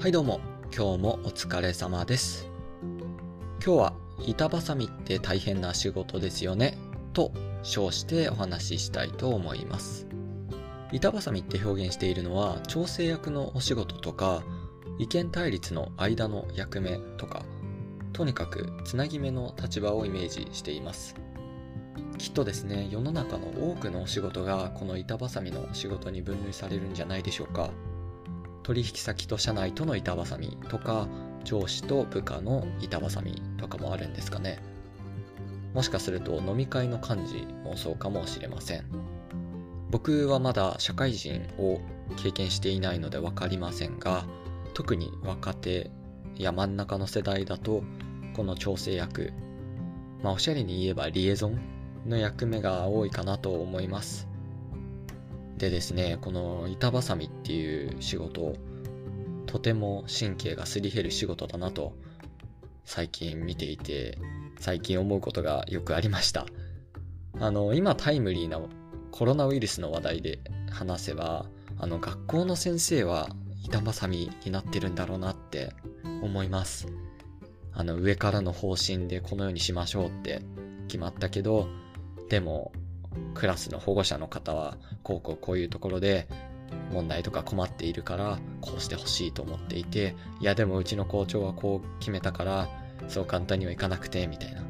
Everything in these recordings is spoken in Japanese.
はいどうも、今日もお疲れ様です。今日は板挟みって大変な仕事ですよね、と称してお話ししたいと思います。板挟みって表現しているのは調整役のお仕事とか意見対立の間の役目とかとにかくつなぎ目の立場をイメージしています。きっとですね、世の中の多くのお仕事がこの板挟みの仕事に分類されるんじゃないでしょうか。取引先と社内との板挟みとか上司と部下の板挟みとかもあるんですかね。もしかすると飲み会の幹事もそうかもしれません。僕はまだ社会人を経験していないので分かりませんが特に若手や真ん中の世代だとこの調整役まあおしゃれに言えばリエゾンの役目が多いかなと思います。でですね、この板挟みっていう仕事、とても神経がすり減る仕事だなと、最近見ていて、最近思うことがよくありました。あの、今タイムリーなコロナウイルスの話題で話せば、あの、学校の先生は板挟みになってるんだろうなって思います。あの、上からの方針でこのようにしましょうって決まったけど、でも、クラスの保護者の方はこうこうこういうところで問題とか困っているからこうしてほしいと思っていていやでもうちの校長はこう決めたからそう簡単にはいかなくてみたいな。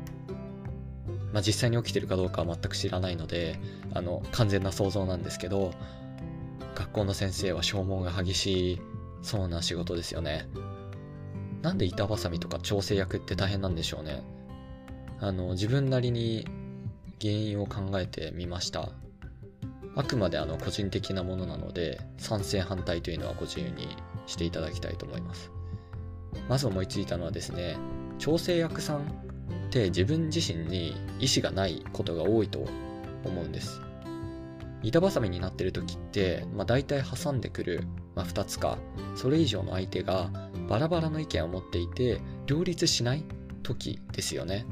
まあ実際に起きてるかどうかは全く知らないのであの完全な想像なんですけど学校の先生は消耗が激しいそうな仕事ですよね。なんで板挟みとか調整役って大変なんでしょうね。あの自分なりに原因を考えてみました。あくまであの個人的なものなので賛成反対というのはご自由にしていただきたいと思います。まず思いついたのはですね調整役さんって自分自身に意思がないことが多いと思うんです。板挟みになってる時って、まあ、大体挟んでくる、まあ、2つかそれ以上の相手がバラバラの意見を持っていて両立しない時ですよね。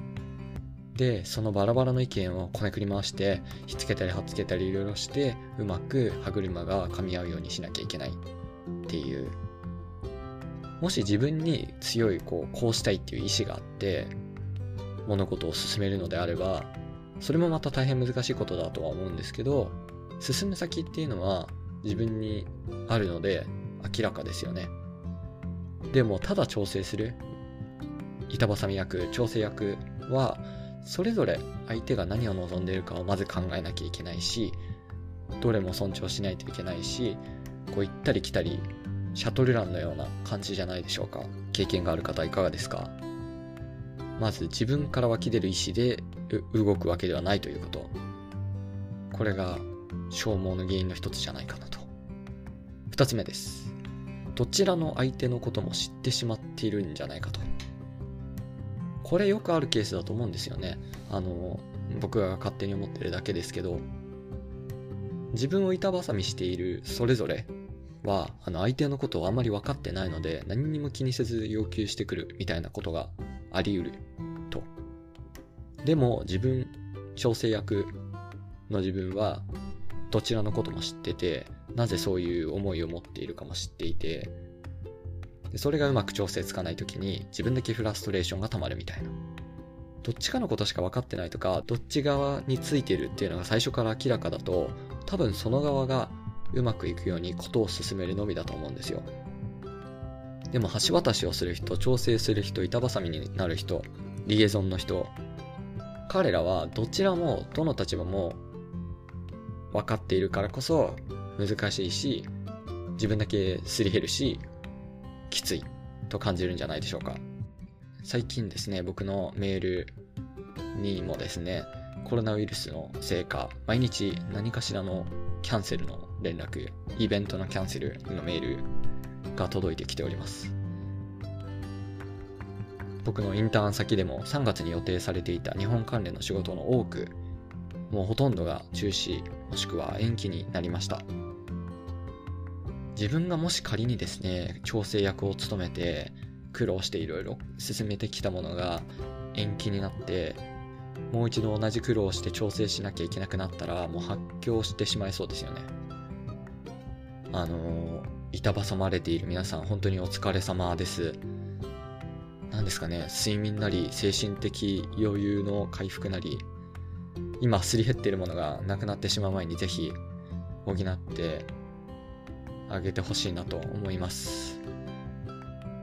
でそのバラバラの意見をこねくり回してひっつけたりはっつけたりいろいろしてうまく歯車が噛み合うようにしなきゃいけないっていう。もし自分に強いこうこうしたいっていう意志があって物事を進めるのであればそれもまた大変難しいことだとは思うんですけど進む先っていうのは自分にあるので明らかですよね。でもただ調整する。板挟み役調整役はそれぞれ相手が何を望んでいるかをまず考えなきゃいけないしどれも尊重しないといけないしこう行ったり来たりシャトルランのような感じじゃないでしょうか。経験がある方いかがですか？まず自分から湧き出る意思で動くわけではないということ。これが消耗の原因の一つじゃないかなと。二つ目です。どちらの相手のことも知ってしまっているんじゃないかと。これよくあるケースだと思うんですよね。あの、僕が勝手に思ってるだけですけど、自分を板挟みしているそれぞれは、あの、相手のことをあまり分かってないので、何にも気にせず要求してくるみたいなことがあり得ると。でも、自分、調整役の自分は、どちらのことも知ってて、なぜそういう思いを持っているかも知っていて、でそれがうまく調整つかない時に自分だけフラストレーションが溜まるみたいな。どっちかのことしか分かってないとか、どっち側についてるっていうのが最初から明らかだと、多分その側がうまくいくようにことを進めるのみだと思うんですよ。でも橋渡しをする人、調整する人、板挟みになる人、リエゾンの人、彼らはどちらもどの立場も分かっているからこそ難しいし、自分だけすり減るし、きついと感じるんじゃないでしょうか。最近ですね僕のメールにもですねコロナウイルスのせいか毎日何かしらのキャンセルの連絡イベントのキャンセルのメールが届いてきております。僕のインターン先でも3月に予定されていた日本関連の仕事の多くもうほとんどが中止もしくは延期になりました。自分がもし仮にですね調整役を務めて苦労していろいろ進めてきたものが延期になってもう一度同じ苦労をして調整しなきゃいけなくなったらもう発狂してしまいそうですよねあの板挟まれている皆さん、本当にお疲れ様です。何ですかね、睡眠なり、精神的余裕の回復なり、今すり減っているものがなくなってしまう前にぜひ補ってあげてほしいなと思います。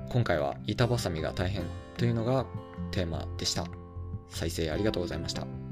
今回は板挟みが大変というのがテーマでした。再生ありがとうございました。